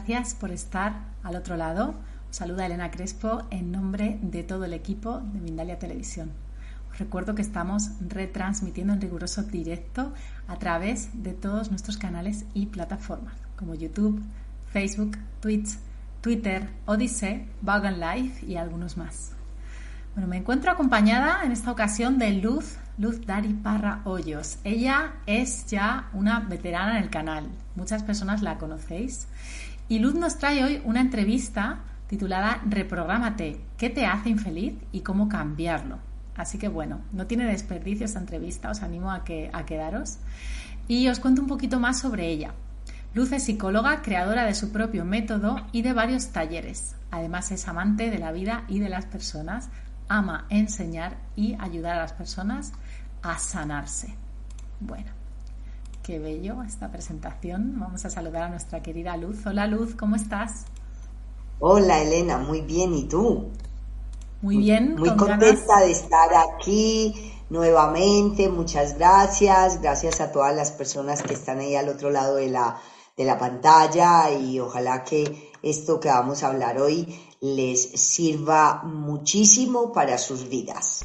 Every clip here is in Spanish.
Gracias por estar al otro lado. Os saluda Elena Crespo en nombre de todo el equipo de Mindalia Televisión. Os recuerdo que estamos retransmitiendo en riguroso directo a través de todos nuestros canales y plataformas como YouTube, Facebook, Twitch, Twitter, Odyssey, Vagan Live y algunos más. Bueno, me encuentro acompañada en esta ocasión de Luz, Luz Dari Parra Hoyos. Ella es ya una veterana en el canal. Muchas personas la conocéis y Luz nos trae hoy una entrevista titulada Reprográmate, ¿qué te hace infeliz y cómo cambiarlo? Así que bueno, no tiene desperdicio esta entrevista, os animo a, que, a quedaros. Y os cuento un poquito más sobre ella. Luz es psicóloga, creadora de su propio método y de varios talleres. Además es amante de la vida y de las personas, ama enseñar y ayudar a las personas a sanarse. Bueno, Qué bello esta presentación. Vamos a saludar a nuestra querida Luz. Hola Luz, ¿cómo estás? Hola Elena, muy bien. ¿Y tú? Muy bien. Muy contenta de estar aquí nuevamente. Muchas gracias. Gracias a todas las personas que están ahí al otro lado de la, de la pantalla y ojalá que esto que vamos a hablar hoy les sirva muchísimo para sus vidas.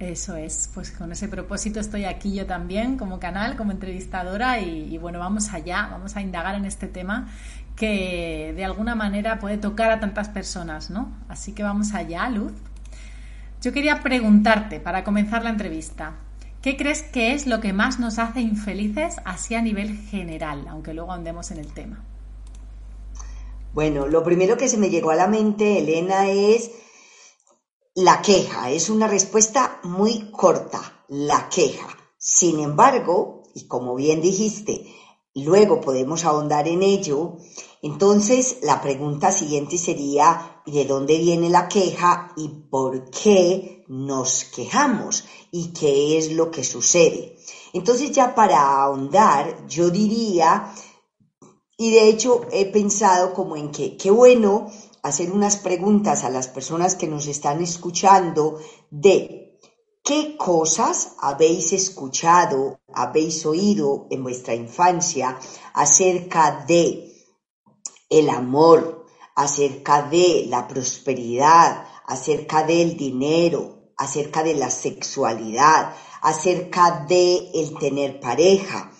Eso es, pues con ese propósito estoy aquí yo también como canal, como entrevistadora y, bueno, vamos allá, vamos a indagar en este tema que de alguna manera puede tocar a tantas personas, ¿no? Así que vamos allá, Luz. Yo quería preguntarte, para comenzar la entrevista, ¿qué crees que es lo que más nos hace infelices así a nivel general, aunque luego andemos en el tema? Bueno, lo primero que se me llegó a la mente, Elena, es la queja es una respuesta muy corta, la queja. Sin embargo, y como bien dijiste, luego podemos ahondar en ello, entonces la pregunta siguiente sería, ¿de dónde viene la queja y por qué nos quejamos? ¿Y qué es lo que sucede? Entonces ya para ahondar, yo diría, y de hecho he pensado como en que qué bueno hacer unas preguntas a las personas que nos están escuchando de qué cosas habéis escuchado, habéis oído en vuestra infancia acerca de el amor, acerca de la prosperidad, acerca del dinero, acerca de la sexualidad, acerca de el tener pareja.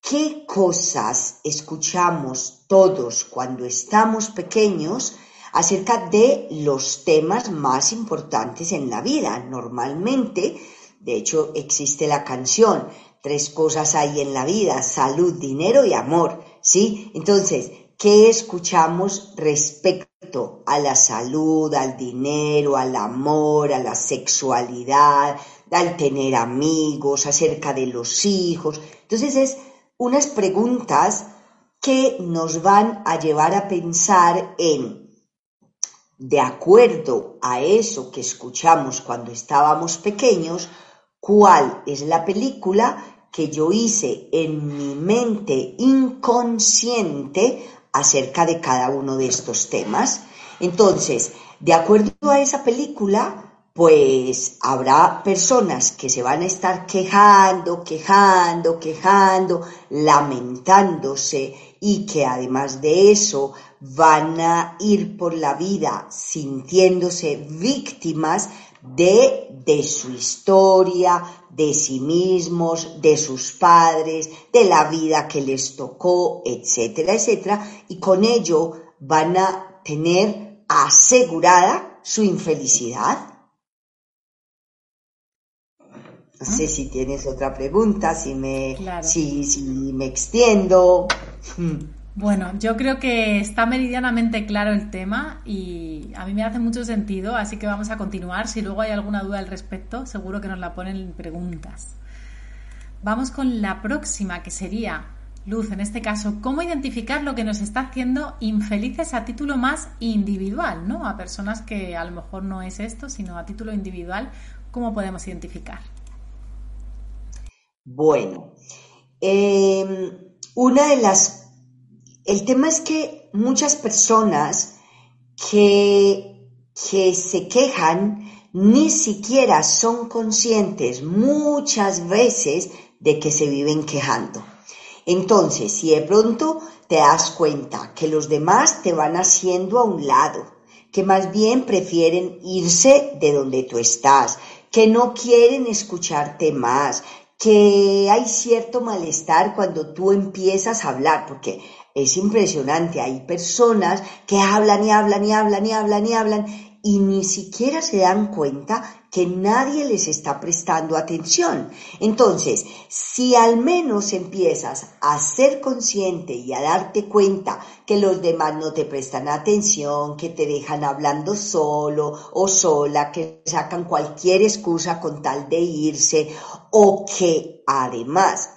¿Qué cosas escuchamos todos cuando estamos pequeños acerca de los temas más importantes en la vida. Normalmente, de hecho, existe la canción, tres cosas hay en la vida, salud, dinero y amor, ¿sí? Entonces, ¿qué escuchamos respecto a la salud, al dinero, al amor, a la sexualidad, al tener amigos, acerca de los hijos? Entonces, es unas preguntas que nos van a llevar a pensar en de acuerdo a eso que escuchamos cuando estábamos pequeños, cuál es la película que yo hice en mi mente inconsciente acerca de cada uno de estos temas. Entonces, de acuerdo a esa película, pues habrá personas que se van a estar quejando, quejando, quejando, lamentándose y que además de eso van a ir por la vida sintiéndose víctimas de, de su historia, de sí mismos, de sus padres, de la vida que les tocó, etcétera, etcétera, y con ello van a tener asegurada su infelicidad. No sé si tienes otra pregunta, si me, si, si me extiendo. Bueno, yo creo que está meridianamente claro el tema y a mí me hace mucho sentido, así que vamos a continuar. Si luego hay alguna duda al respecto, seguro que nos la ponen en preguntas. Vamos con la próxima, que sería, Luz, en este caso, ¿cómo identificar lo que nos está haciendo infelices a título más individual, ¿no? A personas que a lo mejor no es esto, sino a título individual, ¿cómo podemos identificar? Bueno, em, una de las... El tema es que muchas personas que, que se quejan ni siquiera son conscientes muchas veces de que se viven quejando. Entonces, si de pronto te das cuenta que los demás te van haciendo a un lado, que más bien prefieren irse de donde tú estás, que no quieren escucharte más, que hay cierto malestar cuando tú empiezas a hablar, porque es impresionante, hay personas que hablan y hablan y hablan y hablan y hablan y ni siquiera se dan cuenta que nadie les está prestando atención. Entonces, si al menos empiezas a ser consciente y a darte cuenta que los demás no te prestan atención, que te dejan hablando solo o sola, que sacan cualquier excusa con tal de irse o que además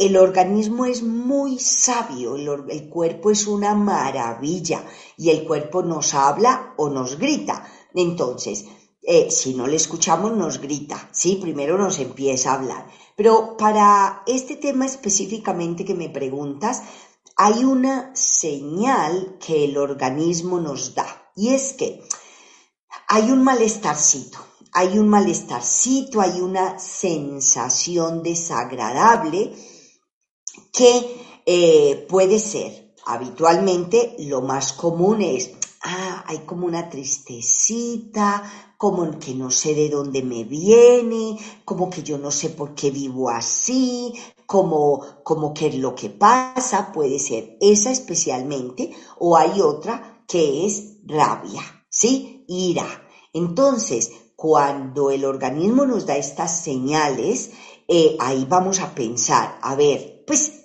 el organismo es muy sabio, el, cuerpo es una maravilla y el cuerpo nos habla o nos grita. Entonces, eh, si no le escuchamos, nos grita, ¿sí? Primero nos empieza a hablar. Pero para este tema específicamente que me preguntas, hay una señal que el organismo nos da y es que hay un malestarcito, hay un malestarcito, hay una sensación desagradable que eh, puede ser habitualmente lo más común es, ah, hay como una tristecita, como que no sé de dónde me viene, como que yo no sé por qué vivo así, como, como que lo que pasa puede ser esa especialmente, o hay otra que es rabia, ¿sí? Ira. Entonces, cuando el organismo nos da estas señales, eh, ahí vamos a pensar, a ver, pues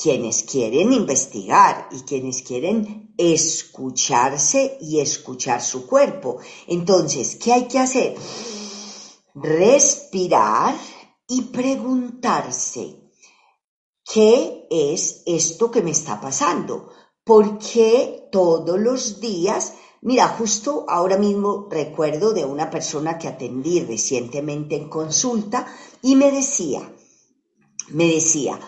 quienes quieren investigar y quienes quieren escucharse y escuchar su cuerpo. Entonces, ¿qué hay que hacer? Respirar y preguntarse, ¿qué es esto que me está pasando? ¿Por qué todos los días Mira, justo ahora mismo recuerdo de una persona que atendí recientemente en consulta y me decía, me decía,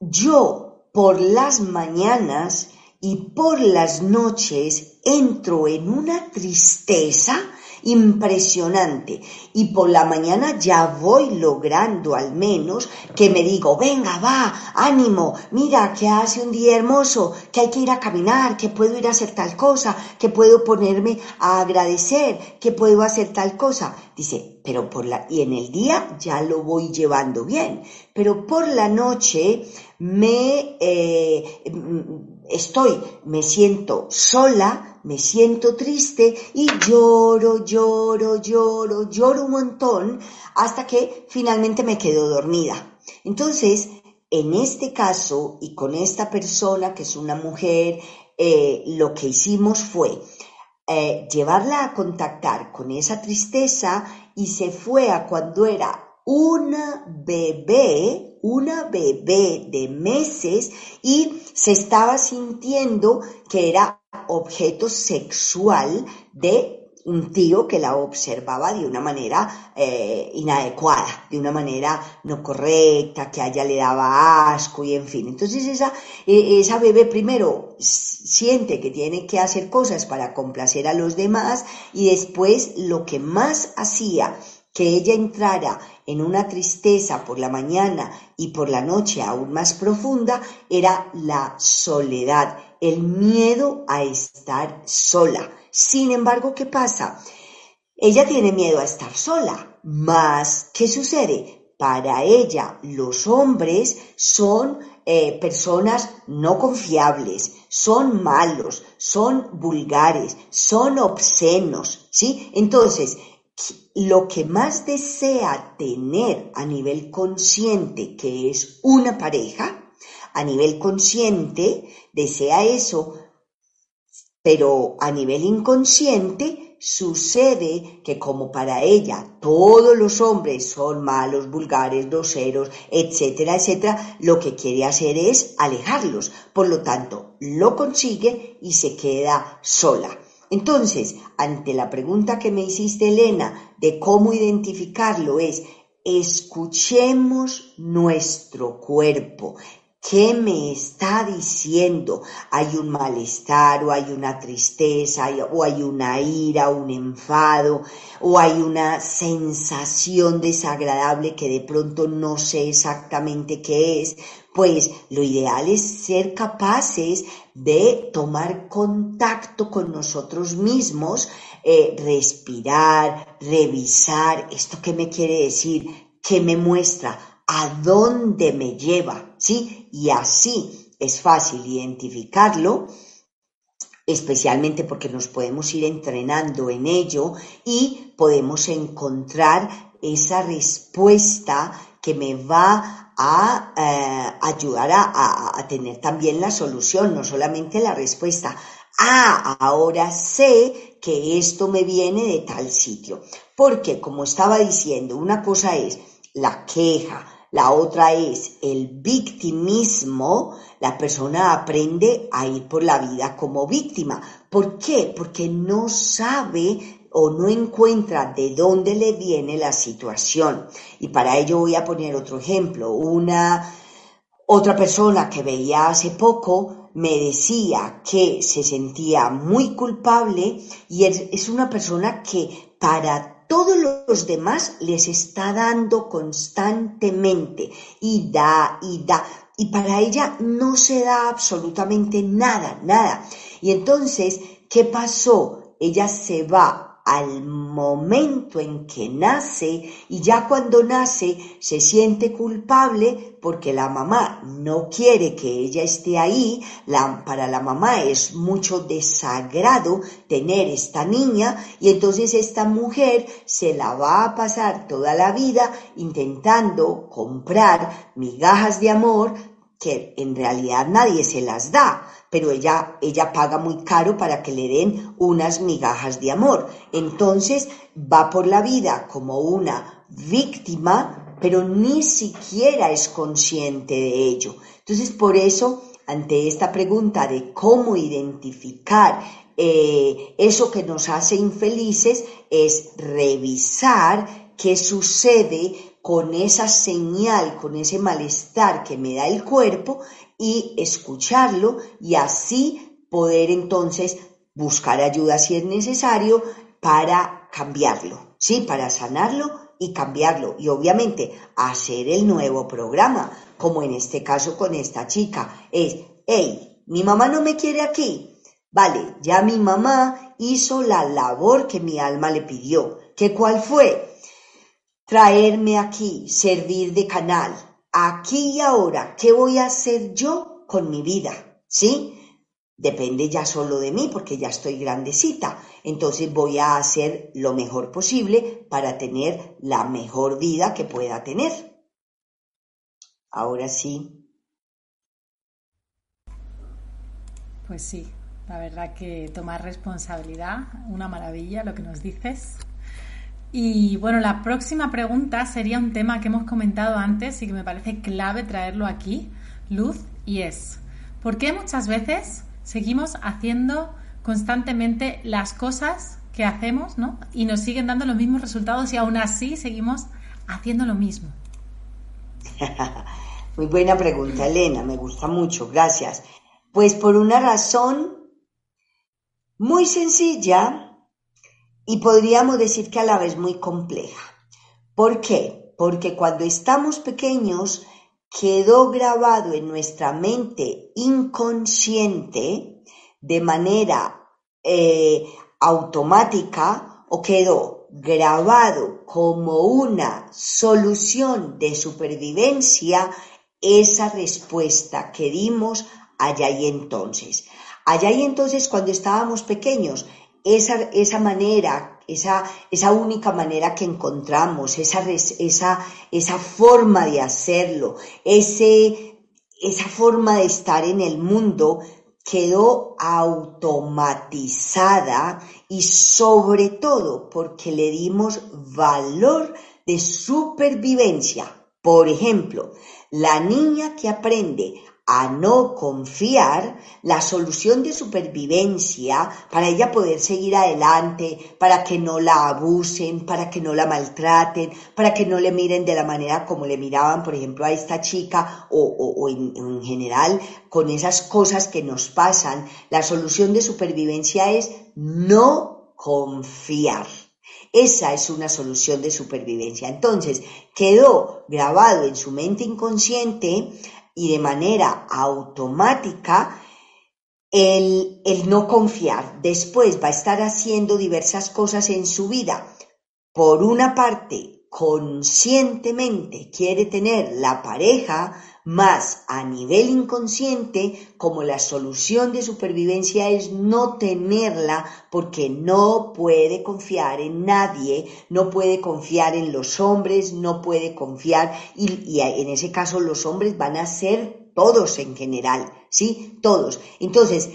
yo por las mañanas y por las noches entro en una tristeza impresionante y por la mañana ya voy logrando al menos que me digo, venga, va, ánimo, mira que hace un día hermoso, que hay que ir a caminar, que puedo ir a hacer tal cosa, que puedo ponerme a agradecer, que puedo hacer tal cosa. Dice, pero por la, y en el día ya lo voy llevando bien, pero por la noche me eh, estoy, me siento sola, me siento triste y lloro, lloro, lloro, lloro un montón hasta que finalmente me quedo dormida. Entonces, en este caso y con esta persona que es una mujer, eh, lo que hicimos fue eh, llevarla a contactar con esa tristeza y se fue a cuando era una bebé, una bebé de meses y se estaba sintiendo que era objeto sexual de un tío que la observaba de una manera eh, inadecuada, de una manera no correcta, que a ella le daba asco y en fin. Entonces esa, e, esa bebé primero siente que tiene que hacer cosas para complacer a los demás y después lo que más hacía que ella entrara en una tristeza por la mañana y por la noche aún más profunda era la soledad, el miedo a estar sola. Sin embargo, ¿qué pasa? Ella tiene miedo a estar sola, más ¿qué sucede? Para ella los hombres son eh, personas no confiables, son malos, son vulgares, son obscenos, ¿sí? Entonces, lo que más desea tener a nivel consciente, que es una pareja, a nivel consciente desea eso, pero a nivel inconsciente sucede que como para ella todos los hombres son malos, vulgares, groseros, etcétera, etcétera, lo que quiere hacer es alejarlos. Por lo tanto, lo consigue y se queda sola. Entonces, ante la pregunta que me hiciste, Elena, de cómo identificarlo, es escuchemos nuestro cuerpo. ¿Qué me está diciendo? ¿Hay un malestar o hay una tristeza o hay una ira, un enfado o hay una sensación desagradable que de pronto no sé exactamente qué es? Pues lo ideal es ser capaces de tomar contacto con nosotros mismos, eh, respirar, revisar, ¿esto qué me quiere decir? ¿Qué me muestra? a dónde me lleva, ¿sí? Y así es fácil identificarlo, especialmente porque nos podemos ir entrenando en ello y podemos encontrar esa respuesta que me va a eh, ayudar a, a tener también la solución, no solamente la respuesta. Ah, ahora sé que esto me viene de tal sitio. Porque, como estaba diciendo, una cosa es la queja, la otra es el victimismo, la persona aprende a ir por la vida como víctima. ¿Por qué? Porque no sabe o no encuentra de dónde le viene la situación. Y para ello voy a poner otro ejemplo. Una otra persona que veía hace poco me decía que se sentía muy culpable y es una persona que para todos los demás les está dando constantemente y da y da. Y para ella no se da absolutamente nada, nada. Y entonces, ¿qué pasó? Ella se va al momento en que nace y ya cuando nace se siente culpable porque la mamá no quiere que ella esté ahí, para la mamá es mucho desagrado tener esta niña y entonces esta mujer se la va a pasar toda la vida intentando comprar migajas de amor que en realidad nadie se las da, pero ella, ella paga muy caro para que le den unas migajas de amor. Entonces va por la vida como una víctima, pero ni siquiera es consciente de ello. Entonces por eso, ante esta pregunta de cómo identificar eh, eso que nos hace infelices, es revisar qué sucede con esa señal, con ese malestar que me da el cuerpo y escucharlo y así poder entonces buscar ayuda si es necesario para cambiarlo, ¿sí? Para sanarlo y cambiarlo y obviamente hacer el nuevo programa, como en este caso con esta chica, es, hey, mi mamá no me quiere aquí. Vale, ya mi mamá hizo la labor que mi alma le pidió. ¿Qué cuál fue? Traerme aquí, servir de canal, aquí y ahora, ¿qué voy a hacer yo con mi vida? ¿Sí? Depende ya solo de mí porque ya estoy grandecita. Entonces voy a hacer lo mejor posible para tener la mejor vida que pueda tener. Ahora sí. Pues sí, la verdad que tomar responsabilidad, una maravilla lo que nos dices. Y bueno, la próxima pregunta sería un tema que hemos comentado antes y que me parece clave traerlo aquí, Luz, y es, ¿por qué muchas veces seguimos haciendo constantemente las cosas que hacemos, ¿no? Y nos siguen dando los mismos resultados y aún así seguimos haciendo lo mismo. Muy buena pregunta, Elena, me gusta mucho, gracias. Pues por una razón muy sencilla y podríamos decir que a la vez muy compleja. ¿Por qué? Porque cuando estamos pequeños quedó grabado en nuestra mente inconsciente de manera eh, automática o quedó grabado como una solución de supervivencia esa respuesta que dimos allá y entonces. Allá y entonces cuando estábamos pequeños esa, esa manera esa, esa única manera que encontramos, esa, esa, esa forma de hacerlo, ese, esa forma de estar en el mundo quedó automatizada y sobre todo porque le dimos valor de supervivencia. Por ejemplo, la niña que aprende a no confiar, la solución de supervivencia para ella poder seguir adelante, para que no la abusen, para que no la maltraten, para que no le miren de la manera como le miraban, por ejemplo, a esta chica o, en, en general con esas cosas que nos pasan, la solución de supervivencia es no confiar. Esa es una solución de supervivencia. Entonces, quedó grabado en su mente inconsciente y de manera automática el, el no confiar. Después va a estar haciendo diversas cosas en su vida. Por una parte, conscientemente quiere tener la pareja más a nivel inconsciente, como la solución de supervivencia es no tenerla porque no puede confiar en nadie, no puede confiar en los hombres, no puede confiar, y, en ese caso los hombres van a ser todos en general, ¿sí? Todos. Entonces,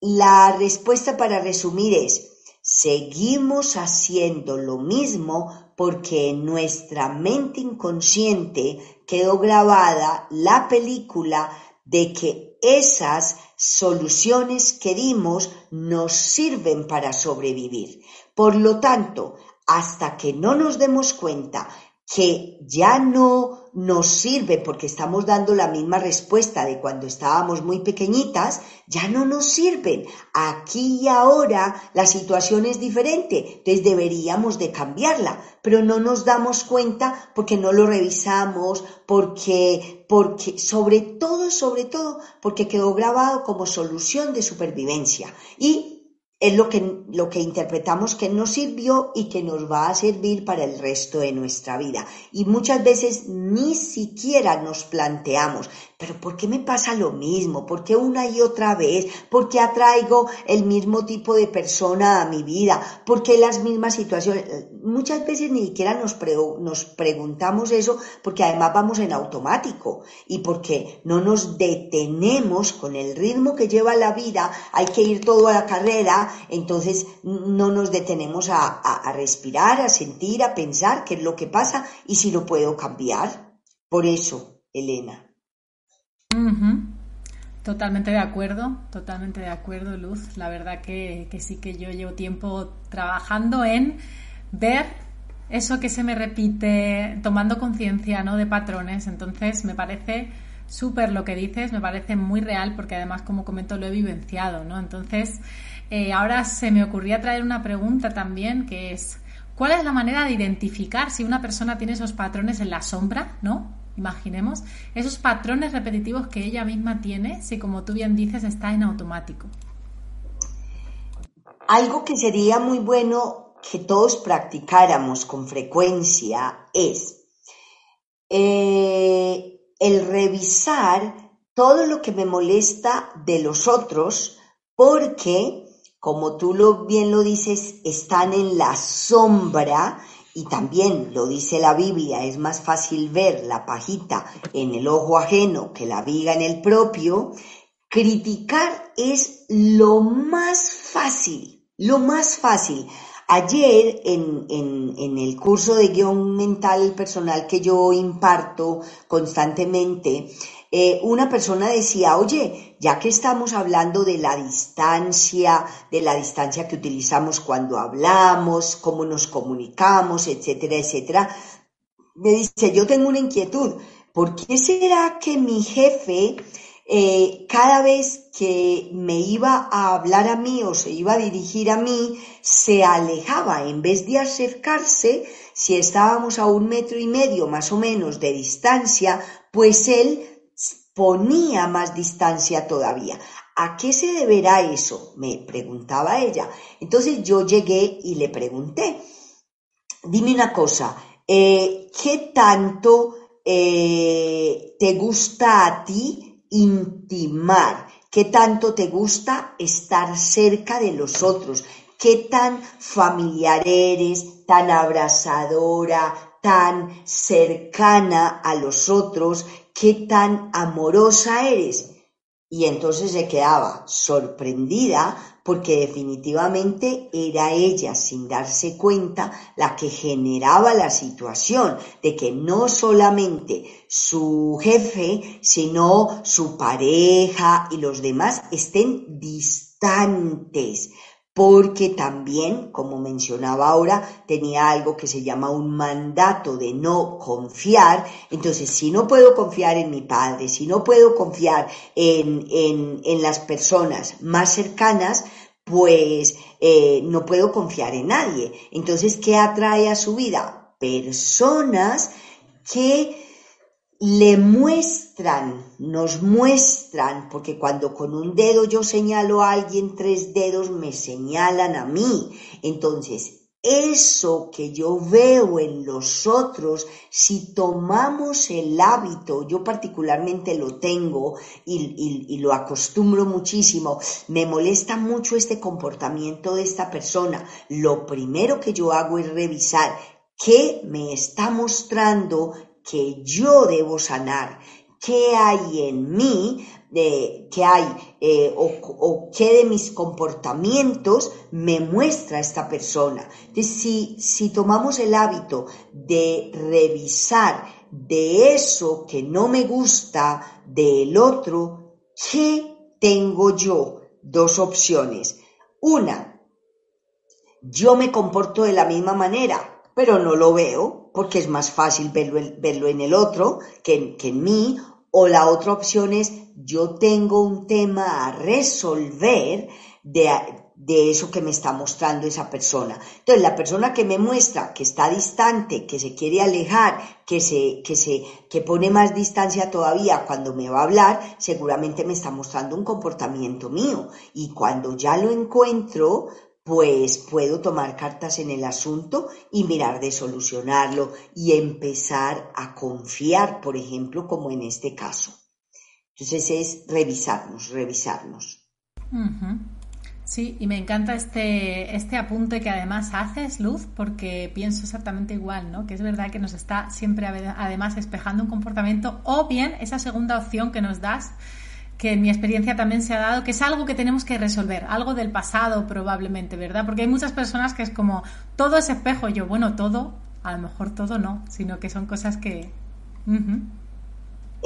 la respuesta para resumir es, seguimos haciendo lo mismo porque nuestra mente inconsciente quedó grabada la película de que esas soluciones que dimos nos sirven para sobrevivir. Por lo tanto, hasta que no nos demos cuenta que ya no nos sirve porque estamos dando la misma respuesta de cuando estábamos muy pequeñitas, ya no nos sirven. Aquí y ahora la situación es diferente, entonces deberíamos de cambiarla, pero no nos damos cuenta porque no lo revisamos, porque, porque, sobre todo, sobre todo, porque quedó grabado como solución de supervivencia. Y es lo que, lo que interpretamos que nos sirvió y que nos va a servir para el resto de nuestra vida. Y muchas veces ni siquiera nos planteamos, pero ¿por qué me pasa lo mismo? ¿Por qué una y otra vez? ¿Por qué atraigo el mismo tipo de persona a mi vida? ¿Por qué las mismas situaciones? Muchas veces ni siquiera nos, nos preguntamos eso porque además vamos en automático y porque no nos detenemos con el ritmo que lleva la vida, hay que ir todo a la carrera, entonces no nos detenemos a, respirar, a sentir, a pensar qué es lo que pasa y si lo puedo cambiar. Por eso, Elena. Totalmente de acuerdo, totalmente de acuerdo, Luz. La verdad que, que, sí que yo llevo tiempo trabajando en ver eso que se me repite, tomando conciencia ¿no? de patrones. Entonces me parece súper lo que dices, me parece muy real porque además, como comento, lo he vivenciado. ¿no? Entonces, eh, ahora se me ocurría traer una pregunta también que es, ¿cuál es la manera de identificar si una persona tiene esos patrones en la sombra, ¿no? Imaginemos, esos patrones repetitivos que ella misma tiene, si como tú bien dices está en automático. Algo que sería muy bueno que todos practicáramos con frecuencia es eh, el revisar todo lo que me molesta de los otros porque como tú lo, bien lo dices, están en la sombra y también lo dice la Biblia, es más fácil ver la pajita en el ojo ajeno que la viga en el propio. Criticar es lo más fácil, lo más fácil. Ayer en, en, el curso de guion mental personal que yo imparto constantemente, eh, una persona decía, oye, ya que estamos hablando de la distancia, de la distancia que utilizamos cuando hablamos, cómo nos comunicamos, etcétera, etcétera, me dice, yo tengo una inquietud, ¿por qué será que mi jefe eh, cada vez que me iba a hablar a mí o se iba a dirigir a mí, se alejaba en vez de acercarse, si estábamos a un metro y medio más o menos de distancia, pues él ponía más distancia todavía. ¿A qué se deberá eso? Me preguntaba ella. Entonces yo llegué y le pregunté, dime una cosa, eh, ¿qué tanto eh, te gusta a ti intimar? ¿Qué tanto te gusta estar cerca de los otros? qué tan familiar eres, tan abrazadora, tan cercana a los otros, qué tan amorosa eres. Y entonces se quedaba sorprendida porque definitivamente era ella, sin darse cuenta, la que generaba la situación de que no solamente su jefe, sino su pareja y los demás estén distantes porque también, como mencionaba ahora, tenía algo que se llama un mandato de no confiar. Entonces, si no puedo confiar en mi padre, si no puedo confiar en, en, las personas más cercanas, pues eh, no puedo confiar en nadie. Entonces, ¿qué atrae a su vida? Personas que le muestran, nos muestran, porque cuando con un dedo yo señalo a alguien, tres dedos me señalan a mí. Entonces, eso que yo veo en los otros, si tomamos el hábito, yo particularmente lo tengo y, y, lo acostumbro muchísimo, me molesta mucho este comportamiento de esta persona. Lo primero que yo hago es revisar qué me está mostrando que yo debo sanar, qué hay en mí, de, qué hay eh, o, qué de mis comportamientos me muestra esta persona. Si, si tomamos el hábito de revisar de eso que no me gusta del otro, ¿qué tengo yo? Dos opciones. Una, yo me comporto de la misma manera, pero no lo veo porque es más fácil verlo, en el otro que, en mí, o la otra opción es yo tengo un tema a resolver de, de eso que me está mostrando esa persona. Entonces, la persona que me muestra que está distante, que se quiere alejar, que se, que se, que pone más distancia todavía cuando me va a hablar, seguramente me está mostrando un comportamiento mío. Y cuando ya lo encuentro, pues puedo tomar cartas en el asunto y mirar de solucionarlo y empezar a confiar, por ejemplo, como en este caso. Entonces es revisarnos, revisarnos. Sí, y me encanta este, este apunte que además haces, Luz, porque pienso exactamente igual, ¿no? Que es verdad que nos está siempre además espejando un comportamiento o bien esa segunda opción que nos das que en mi experiencia también se ha dado, que es algo que tenemos que resolver, algo del pasado probablemente, ¿verdad? Porque hay muchas personas que es como, todo es espejo, yo, bueno, todo, a lo mejor todo no, sino que son cosas que...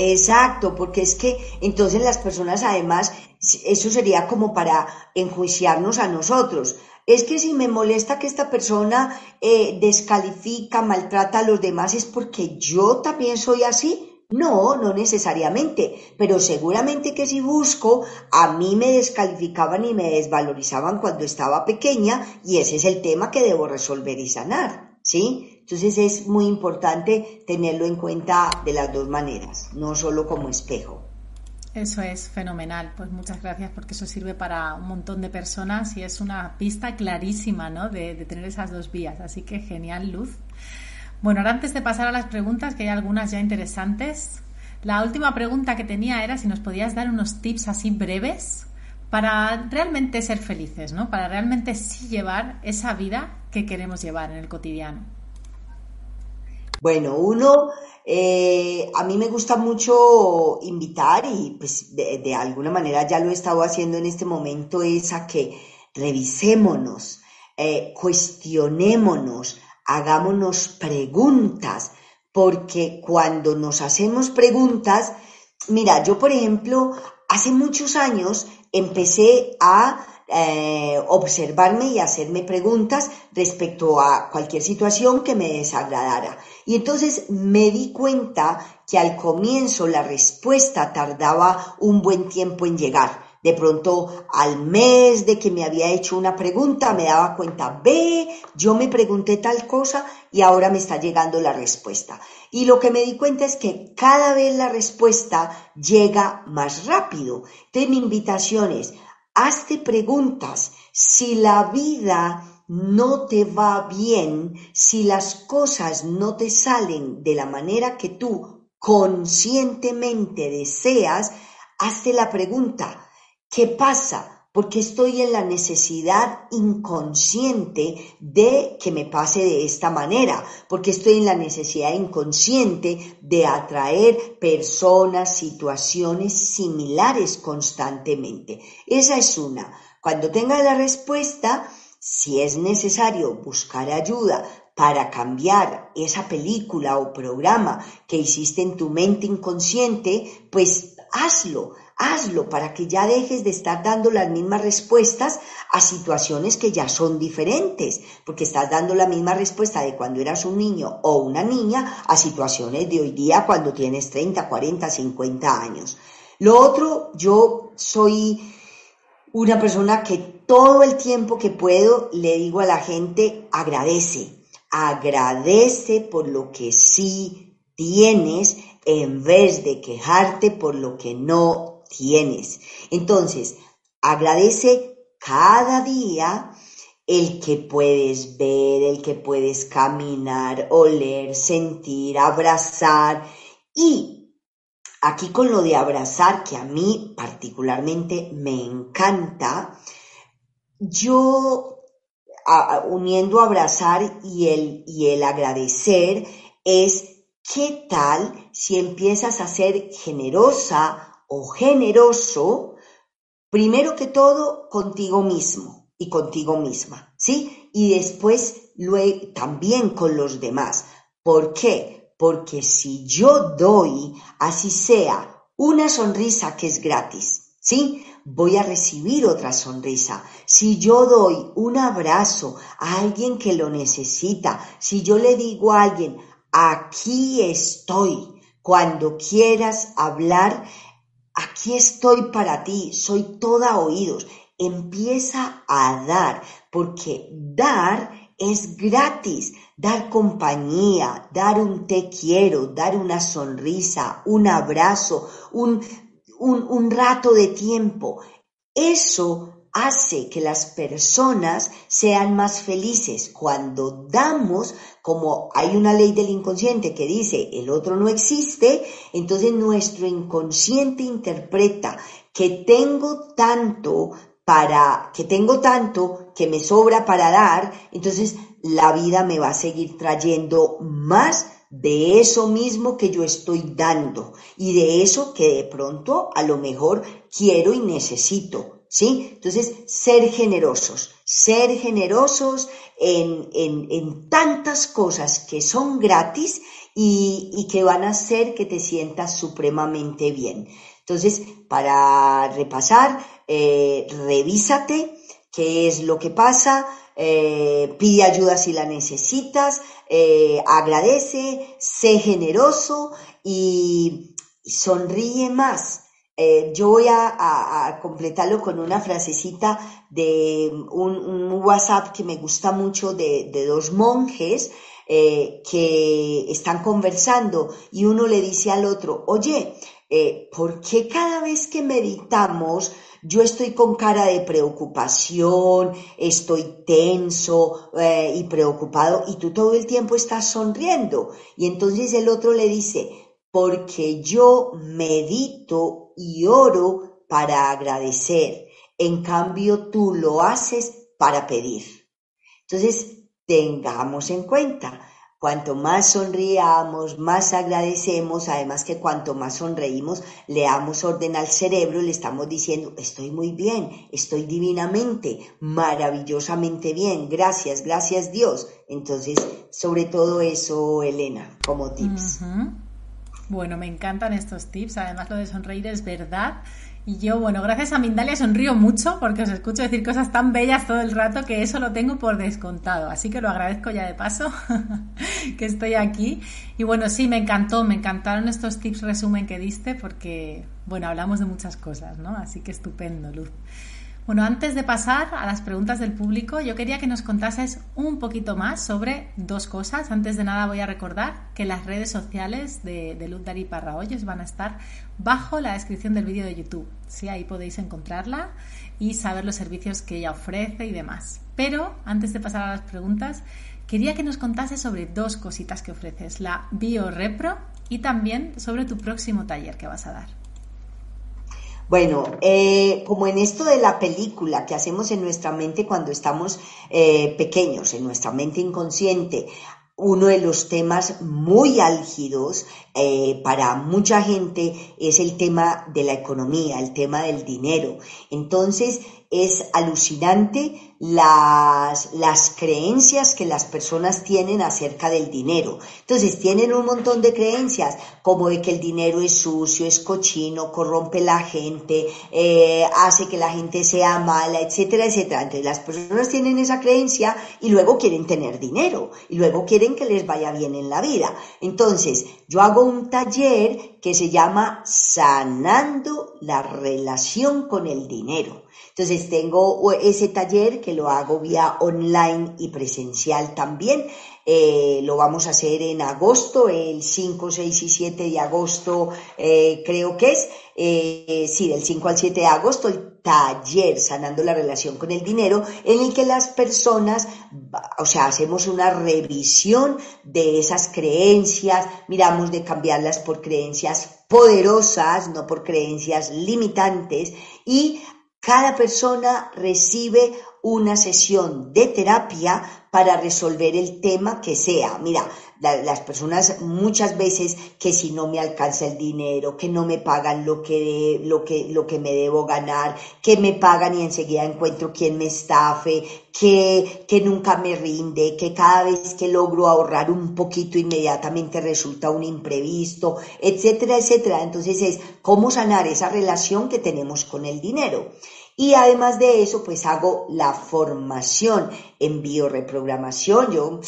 Exacto, porque es que entonces las personas además, eso sería como para enjuiciarnos a nosotros. Es que si me molesta que esta persona eh, descalifica, maltrata a los demás, es porque yo también soy así. No, no necesariamente, pero seguramente que si busco, a mí me descalificaban y me desvalorizaban cuando estaba pequeña y ese es el tema que debo resolver y sanar, ¿sí? Entonces es muy importante tenerlo en cuenta de las dos maneras, no solo como espejo. Eso es fenomenal, pues muchas gracias porque eso sirve para un montón de personas y es una pista clarísima, ¿no? De, de tener esas dos vías, así que genial, Luz. Bueno, ahora antes de pasar a las preguntas, que hay algunas ya interesantes, la última pregunta que tenía era si nos podías dar unos tips así breves para realmente ser felices, ¿no? Para realmente sí llevar esa vida que queremos llevar en el cotidiano. Bueno, uno, eh, a mí me gusta mucho invitar y pues de, alguna manera ya lo he estado haciendo en este momento, es a que revisémonos, eh, cuestionémonos, hagámonos preguntas, porque cuando nos hacemos preguntas, mira, yo por ejemplo, hace muchos años empecé a eh, observarme y hacerme preguntas respecto a cualquier situación que me desagradara. Y entonces me di cuenta que al comienzo la respuesta tardaba un buen tiempo en llegar de pronto al mes de que me había hecho una pregunta me daba cuenta, ve, yo me pregunté tal cosa y ahora me está llegando la respuesta. Y lo que me di cuenta es que cada vez la respuesta llega más rápido. Entonces mi invitación es, hazte preguntas. Si la vida no te va bien, si las cosas no te salen de la manera que tú conscientemente deseas, hazte la pregunta, ¿Qué pasa? porque estoy en la necesidad inconsciente de que me pase de esta manera, porque estoy en la necesidad inconsciente de atraer personas, situaciones similares constantemente. Esa es una. Cuando tenga la respuesta, si es necesario buscar ayuda para cambiar esa película o programa que hiciste en tu mente inconsciente, pues hazlo, hazlo para que ya dejes de estar dando las mismas respuestas a situaciones que ya son diferentes, porque estás dando la misma respuesta de cuando eras un niño o una niña a situaciones de hoy día cuando tienes 30, 40, 50 años. Lo otro, yo soy una persona que todo el tiempo que puedo le digo a la gente agradece, agradece por lo que sí tienes en vez de quejarte por lo que no tienes. Entonces, agradece cada día el que puedes ver, el que puedes caminar, oler, sentir, abrazar. Y aquí con lo de abrazar, que a mí particularmente me encanta, yo uniendo abrazar y el, y el agradecer es qué tal si empiezas a ser generosa o generoso, primero que todo contigo mismo y contigo misma, ¿sí? Y después luego, también con los demás. ¿Por qué? Porque si yo doy, así sea, una sonrisa que es gratis, ¿sí? voy a recibir otra sonrisa. Si yo doy un abrazo a alguien que lo necesita, si yo le digo a alguien, aquí estoy, cuando quieras hablar, aquí estoy para ti, soy toda oídos. Empieza a dar, porque dar es gratis. Dar compañía, dar un te quiero, dar una sonrisa, un abrazo, un un, rato de tiempo. Eso hace que las personas sean más felices. Cuando damos, como hay una ley del inconsciente que dice el otro no existe, entonces nuestro inconsciente interpreta que tengo tanto para, que tengo tanto que me sobra para dar, entonces la vida me va a seguir trayendo más de eso mismo que yo estoy dando y de eso que de pronto a lo mejor quiero y necesito, ¿sí? Entonces, ser generosos, ser generosos en, en, tantas cosas que son gratis y, y que van a hacer que te sientas supremamente bien. Entonces, para repasar, eh, revísate qué es lo que pasa, eh, pide ayuda si la necesitas, eh, agradece, sé generoso y sonríe más. Eh, yo voy a, completarlo con una frasecita de un, WhatsApp que me gusta mucho de, dos monjes que están conversando y uno le dice al otro, oye, ¿por qué cada vez que meditamos yo estoy con cara de preocupación, estoy tenso eh, y preocupado y tú todo el tiempo estás sonriendo. Y entonces el otro le dice, porque yo medito y oro para agradecer, en cambio tú lo haces para pedir. Entonces, tengamos en cuenta, Cuanto más sonriamos, más agradecemos, además que cuanto más sonreímos, le damos orden al cerebro, le estamos diciendo, estoy muy bien, estoy divinamente, maravillosamente bien, gracias, gracias Dios. Entonces, sobre todo eso, Elena, como tips. Bueno, me encantan estos tips, además lo de sonreír es verdad y yo, bueno, gracias a Mindalia sonrío mucho porque os escucho decir cosas tan bellas todo el rato que eso lo tengo por descontado. Así que lo agradezco ya de paso que estoy aquí. Y bueno, sí, me encantó, me encantaron estos tips resumen que diste porque, bueno, hablamos de muchas cosas, ¿no? Así que estupendo, Luz. Bueno, antes de pasar a las preguntas del público, yo quería que nos contases un poquito más sobre dos cosas. Antes de nada voy a recordar que las redes sociales de, de Luz Dari van a estar bajo la descripción del vídeo de YouTube. Sí, ahí podéis encontrarla y saber los servicios que ella ofrece y demás. Pero antes de pasar a las preguntas, quería que nos contases sobre dos cositas que ofreces, la BioRepro y también sobre tu próximo taller que vas a dar. Bueno, eh, como en esto de la película que hacemos en nuestra mente cuando estamos eh, pequeños, en nuestra mente inconsciente, uno de los temas muy álgidos eh, para mucha gente es el tema de la economía, el tema del dinero. Entonces, es alucinante las, las creencias que las personas tienen acerca del dinero. Entonces, tienen un montón de creencias, como de que el dinero es sucio, es cochino, corrompe la gente, eh, hace que la gente sea mala, etcétera, etcétera. Entonces, las personas tienen esa creencia y luego quieren tener dinero y luego quieren que les vaya bien en la vida. Entonces, yo hago un taller que se llama Sanando la relación con el dinero. Entonces tengo ese taller que lo hago vía online y presencial también. Eh, lo vamos a hacer en agosto, el 5, 6 y 7 de agosto eh, creo que es. Eh, sí, del 5 al 7 de agosto, el taller Sanando la relación con el dinero, en el que las personas, o sea, hacemos una revisión de esas creencias, miramos de cambiarlas por creencias poderosas, no por creencias limitantes, y cada persona recibe una sesión de terapia para resolver el tema que sea. Mira, las personas muchas veces que si no me alcanza el dinero, que no me pagan lo que, lo que, lo que me debo ganar, que me pagan y enseguida encuentro quien me estafe, que, que nunca me rinde, que cada vez que logro ahorrar un poquito inmediatamente resulta un imprevisto, etcétera, etcétera. Entonces es cómo sanar esa relación que tenemos con el dinero. Y además de eso, pues hago la formación en bioreprogramación. Yo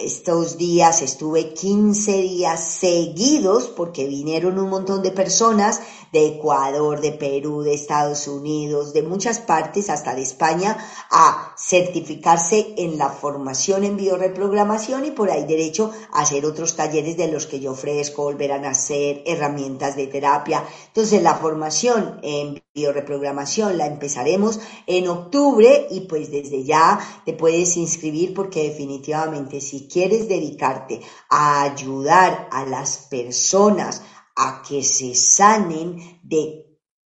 estos días estuve 15 días seguidos porque vinieron un montón de personas de Ecuador, de Perú, de Estados Unidos, de muchas partes, hasta de España, a certificarse en la formación en bioreprogramación y por ahí derecho a hacer otros talleres de los que yo ofrezco, volver a nacer, herramientas de terapia. Entonces la formación en bioreprogramación la empezaremos en octubre y pues desde ya te puedes inscribir porque definitivamente si quieres dedicarte a ayudar a las personas a que se sanen de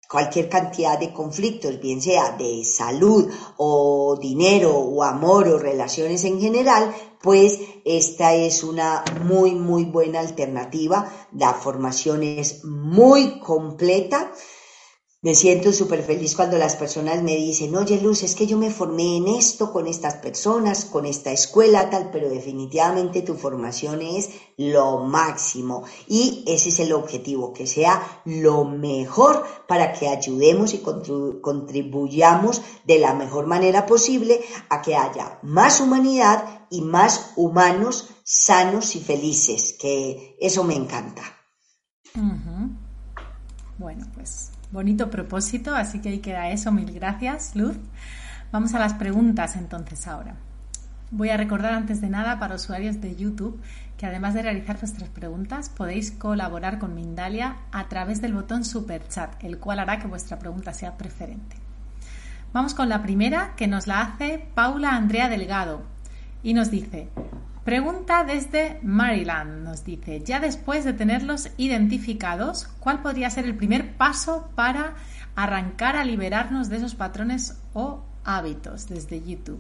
cualquier cantidad de conflictos, bien sea de salud o dinero o amor o relaciones en general, pues esta es una muy, muy buena alternativa. La formación es muy completa me siento súper feliz cuando las personas me dicen, oye Luz, es que yo me formé en esto, con estas personas, con esta escuela, tal, pero definitivamente tu formación es lo máximo. Y ese es el objetivo, que sea lo mejor para que ayudemos y contribuyamos de la mejor manera posible a que haya más humanidad y más humanos sanos y felices, que eso me encanta. Bueno, pues Bonito propósito, así que ahí queda eso. Mil gracias, Luz. Vamos a las preguntas entonces ahora. Voy a recordar antes de nada para usuarios de YouTube que además de realizar vuestras preguntas podéis colaborar con Mindalia a través del botón Super Chat, el cual hará que vuestra pregunta sea preferente. Vamos con la primera que nos la hace Paula Andrea Delgado y nos dice, Pregunta desde Maryland, nos dice, ya después de tenerlos identificados, ¿cuál podría ser el primer paso para arrancar a liberarnos de esos patrones o hábitos desde YouTube?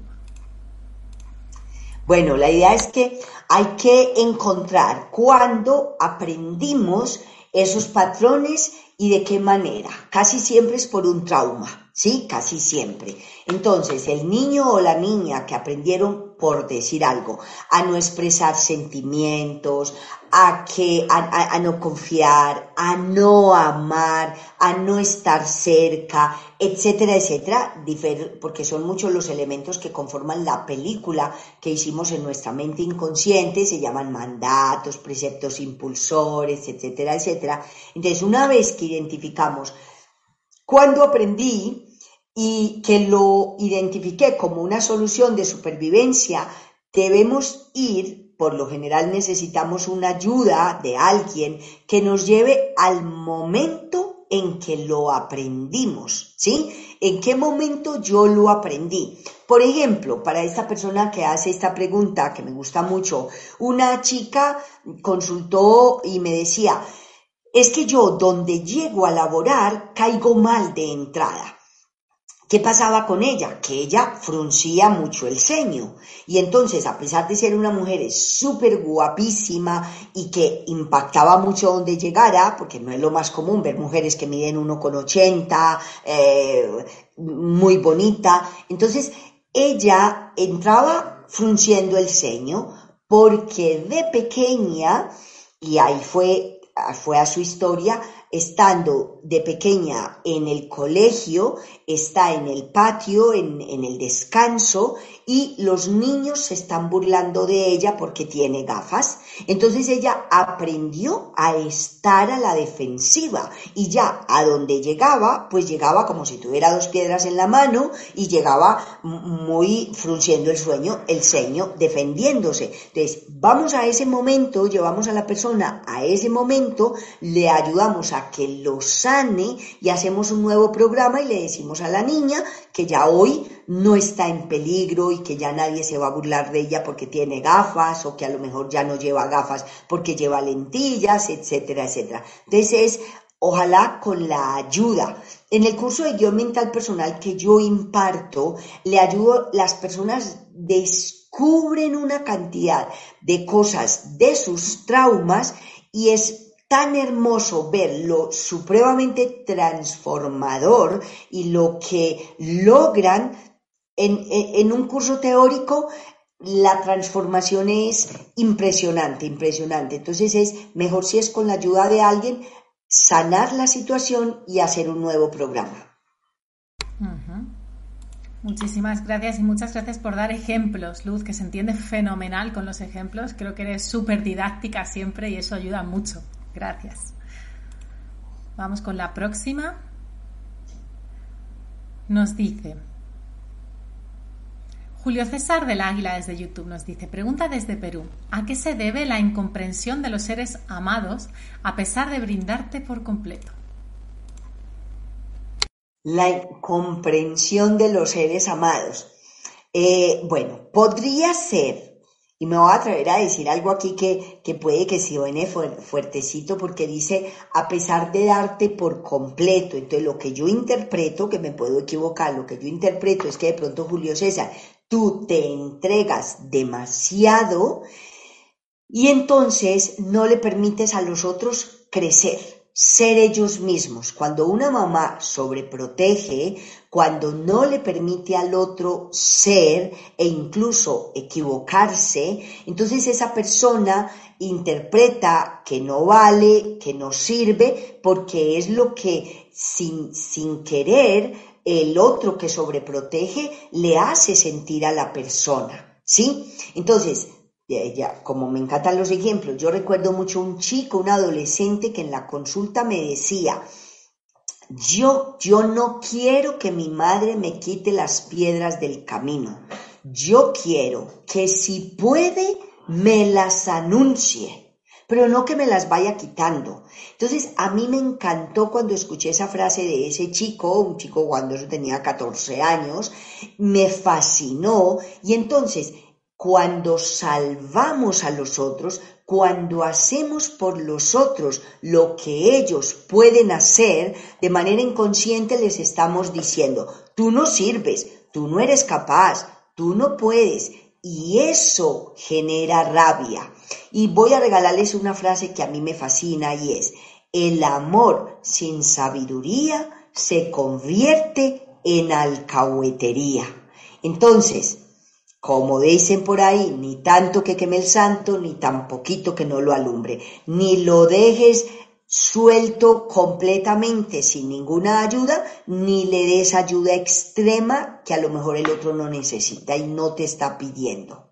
Bueno, la idea es que hay que encontrar cuándo aprendimos esos patrones y de qué manera. Casi siempre es por un trauma, ¿sí? Casi siempre. Entonces, el niño o la niña que aprendieron, por decir algo, a no expresar sentimientos, a que a, no confiar, a no amar, a no estar cerca, etcétera, etcétera, porque son muchos los elementos que conforman la película que hicimos en nuestra mente inconsciente, se llaman mandatos, preceptos impulsores, etcétera, etcétera. Entonces, una vez que identificamos cuando aprendí y que lo identifiqué como una solución de supervivencia, debemos ir, por lo general necesitamos una ayuda de alguien que nos lleve al momento en que lo aprendimos, ¿sí? ¿En qué momento yo lo aprendí? Por ejemplo, para esta persona que hace esta pregunta, que me gusta mucho, una chica consultó y me decía, es que yo donde llego a laborar caigo mal de entrada. ¿Qué pasaba con ella? Que ella fruncía mucho el ceño. Y entonces, a pesar de ser una mujer súper guapísima y que impactaba mucho donde llegara, porque no es lo más común ver mujeres que miden 1,80, eh, muy bonita, entonces ella entraba frunciendo el ceño porque de pequeña, y ahí fue, fue a su historia, estando de pequeña en el colegio, está en el patio, en, el descanso, y los niños se están burlando de ella porque tiene gafas. Entonces ella aprendió a estar a la defensiva y ya a donde llegaba, pues llegaba como si tuviera dos piedras en la mano y llegaba muy frunciendo el sueño, el ceño, defendiéndose. Entonces, vamos a ese momento, llevamos a la persona a ese momento, le ayudamos a que lo sane y hacemos un nuevo programa y le decimos a la niña que ya hoy no está en peligro y que ya nadie se va a burlar de ella porque tiene gafas o que a lo mejor ya no lleva gafas porque lleva lentillas, etcétera, etcétera. Entonces ojalá con la ayuda. En el curso de guion mental personal que yo imparto, le ayudo, las personas descubren una cantidad de cosas de sus traumas y es tan hermoso ver lo supremamente transformador y lo que logran en, un curso teórico la transformación es impresionante, impresionante. Entonces es mejor si es con la ayuda de alguien sanar la situación y hacer un nuevo programa. Muchísimas gracias y muchas gracias por dar ejemplos, Luz, que se entiende fenomenal con los ejemplos. Creo que eres súper didáctica siempre y eso ayuda mucho. Gracias. Vamos con la próxima. Nos dice, Julio César del Águila desde YouTube nos dice, pregunta desde Perú, ¿a qué se debe la incomprensión de los seres amados a pesar de brindarte por completo? La incomprensión de los seres amados. Eh, bueno, podría ser y me voy a atrever a decir algo aquí que, que puede que suene fuertecito porque dice, a pesar de darte por completo, entonces lo que yo interpreto, que me puedo equivocar, lo que yo interpreto es que de pronto Julio César, tú te entregas demasiado y entonces no le permites a los otros crecer ser ellos mismos. Cuando una mamá sobreprotege, cuando no le permite al otro ser e incluso equivocarse, entonces esa persona interpreta que no vale, que no sirve, porque es lo que sin, sin querer el otro que sobreprotege le hace sentir a la persona. ¿Sí? Entonces, ya, como me encantan los ejemplos, yo recuerdo mucho un chico, un adolescente que en la consulta me decía, yo, yo no quiero que mi madre me quite las piedras del camino. Yo quiero que si puede me las anuncie, pero no que me las vaya quitando. Entonces, a mí me encantó cuando escuché esa frase de ese chico, un chico cuando tenía 14 años, me fascinó y entonces cuando salvamos a los otros, cuando hacemos por los otros lo que ellos pueden hacer, de manera inconsciente les estamos diciendo, tú no sirves, tú no eres capaz, tú no puedes. Y eso genera rabia. Y voy a regalarles una frase que a mí me fascina y es, el amor sin sabiduría se convierte en alcahuetería. Entonces, como dicen por ahí, ni tanto que queme el santo, ni tan poquito que no lo alumbre. Ni lo dejes suelto completamente sin ninguna ayuda, ni le des ayuda extrema que a lo mejor el otro no necesita y no te está pidiendo.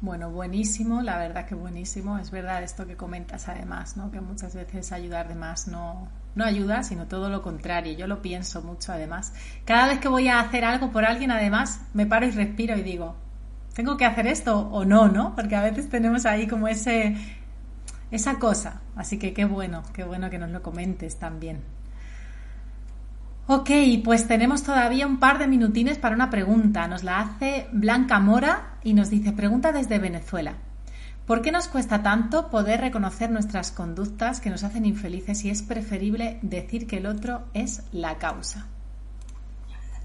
Bueno, buenísimo, la verdad que buenísimo. Es verdad esto que comentas además, ¿no? Que muchas veces ayudar de más no, no ayuda, sino todo lo contrario. Yo lo pienso mucho además. Cada vez que voy a hacer algo por alguien, además, me paro y respiro y digo, ¿tengo que hacer esto o no, no? Porque a veces tenemos ahí como ese esa cosa. Así que qué bueno, qué bueno que nos lo comentes también. Ok, pues tenemos todavía un par de minutines para una pregunta. Nos la hace Blanca Mora y nos dice, pregunta desde Venezuela. ¿Por qué nos cuesta tanto poder reconocer nuestras conductas que nos hacen infelices y es preferible decir que el otro es la causa?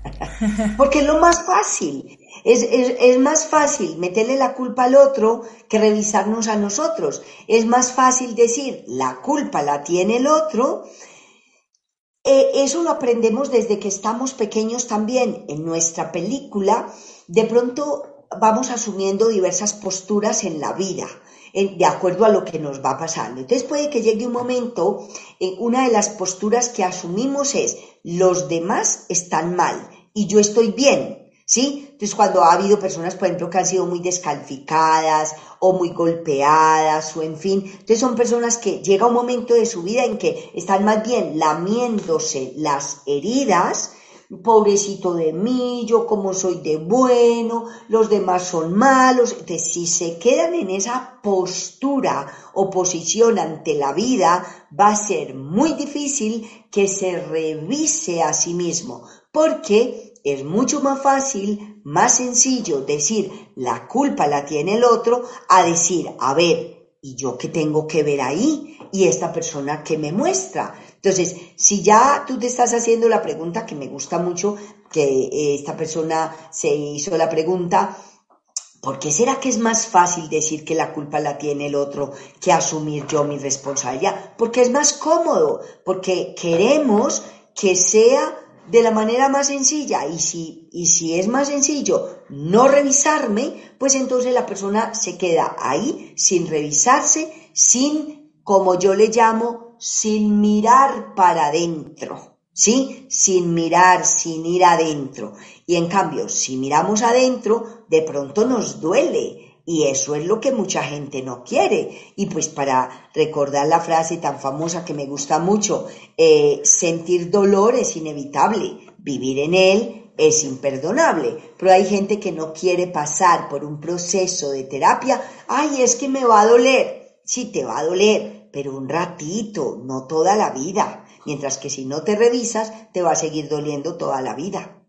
Porque es lo más fácil. Es, es, más fácil meterle la culpa al otro que revisarnos a nosotros. Es más fácil decir la culpa la tiene el otro. Eh, eso lo aprendemos desde que estamos pequeños también. En nuestra película, de pronto vamos asumiendo diversas posturas en la vida de acuerdo a lo que nos va pasando. Entonces puede que llegue un momento, en una de las posturas que asumimos es, los demás están mal y yo estoy bien. ¿Sí? Entonces, cuando ha habido personas, por ejemplo, que han sido muy descalificadas o muy golpeadas o en fin, entonces son personas que llega un momento de su vida en que están más bien lamiéndose las heridas pobrecito de mí, yo como soy de bueno, los demás son malos. Entonces, si se quedan en esa postura o posición ante la vida, va a ser muy difícil que se revise a sí mismo, porque es mucho más fácil, más sencillo decir la culpa la tiene el otro, a decir, a ver, ¿y yo qué tengo que ver ahí? ¿Y esta persona que me muestra? Entonces, si ya tú te estás haciendo la pregunta, que me gusta mucho que eh, esta persona se hizo la pregunta, ¿por qué será que es más fácil decir que la culpa la tiene el otro que asumir yo mi responsabilidad? Porque es más cómodo, porque queremos que sea de la manera más sencilla y si, y si es más sencillo no revisarme, pues entonces la persona se queda ahí sin revisarse, sin, como yo le llamo, sin mirar para adentro, ¿sí? Sin mirar, sin ir adentro. Y en cambio, si miramos adentro, de pronto nos duele. Y eso es lo que mucha gente no quiere. Y pues para recordar la frase tan famosa que me gusta mucho, eh, sentir dolor es inevitable, vivir en él es imperdonable. Pero hay gente que no quiere pasar por un proceso de terapia. Ay, es que me va a doler. Sí, te va a doler, pero un ratito, no toda la vida. Mientras que si no te revisas, te va a seguir doliendo toda la vida.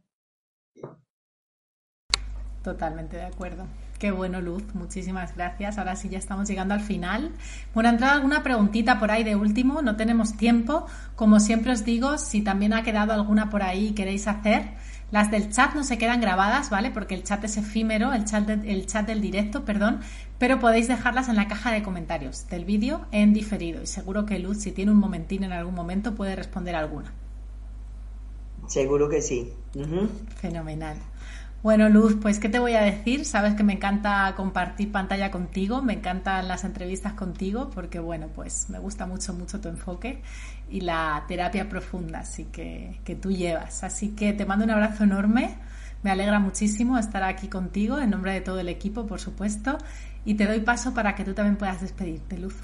Totalmente de acuerdo. Qué bueno, Luz. Muchísimas gracias. Ahora sí ya estamos llegando al final. Bueno, ha entrado alguna preguntita por ahí de último. No tenemos tiempo. Como siempre os digo, si también ha quedado alguna por ahí y queréis hacer, las del chat no se quedan grabadas, ¿vale? Porque el chat es efímero, el chat, el chat del directo, perdón, pero podéis dejarlas en la caja de comentarios del vídeo en diferido y seguro que Luz, si tiene un momentín en algún momento, puede responder alguna. Seguro que sí. Fenomenal. Bueno, Luz, pues ¿qué te voy a decir? Sabes que me encanta compartir pantalla contigo, me encantan las entrevistas contigo porque, bueno, pues me gusta mucho, mucho tu enfoque y la terapia profunda así que, que tú llevas. Así que te mando un abrazo enorme, me alegra muchísimo estar aquí contigo en nombre de todo el equipo, por supuesto, y te doy paso para que tú también puedas despedirte, Luz.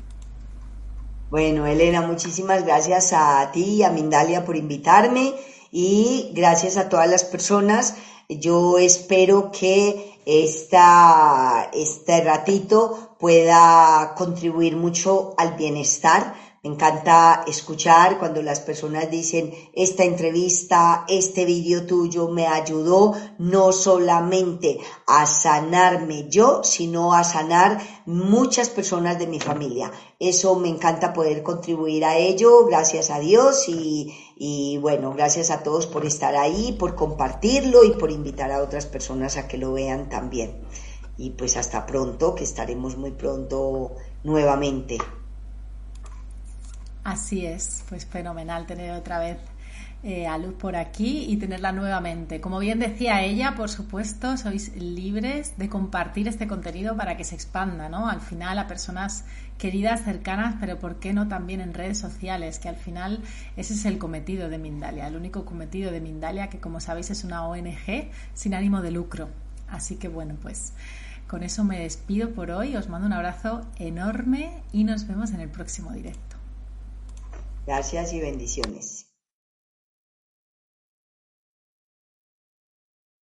Bueno, Elena, muchísimas gracias a ti y a Mindalia por invitarme y gracias a todas las personas yo espero que esta, este ratito pueda contribuir mucho al bienestar me encanta escuchar cuando las personas dicen, esta entrevista, este vídeo tuyo me ayudó no solamente a sanarme yo, sino a sanar muchas personas de mi familia. Eso me encanta poder contribuir a ello, gracias a Dios y, y bueno, gracias a todos por estar ahí, por compartirlo y por invitar a otras personas a que lo vean también. Y pues hasta pronto, que estaremos muy pronto nuevamente. Así es, pues fenomenal tener otra vez eh, a Luz por aquí y tenerla nuevamente. Como bien decía ella, por supuesto, sois libres de compartir este contenido para que se expanda, ¿no? Al final a personas queridas, cercanas, pero ¿por qué no también en redes sociales? Que al final ese es el cometido de Mindalia, el único cometido de Mindalia, que como sabéis es una ONG sin ánimo de lucro. Así que bueno, pues con eso me despido por hoy, os mando un abrazo enorme y nos vemos en el próximo directo. Gracias y bendiciones.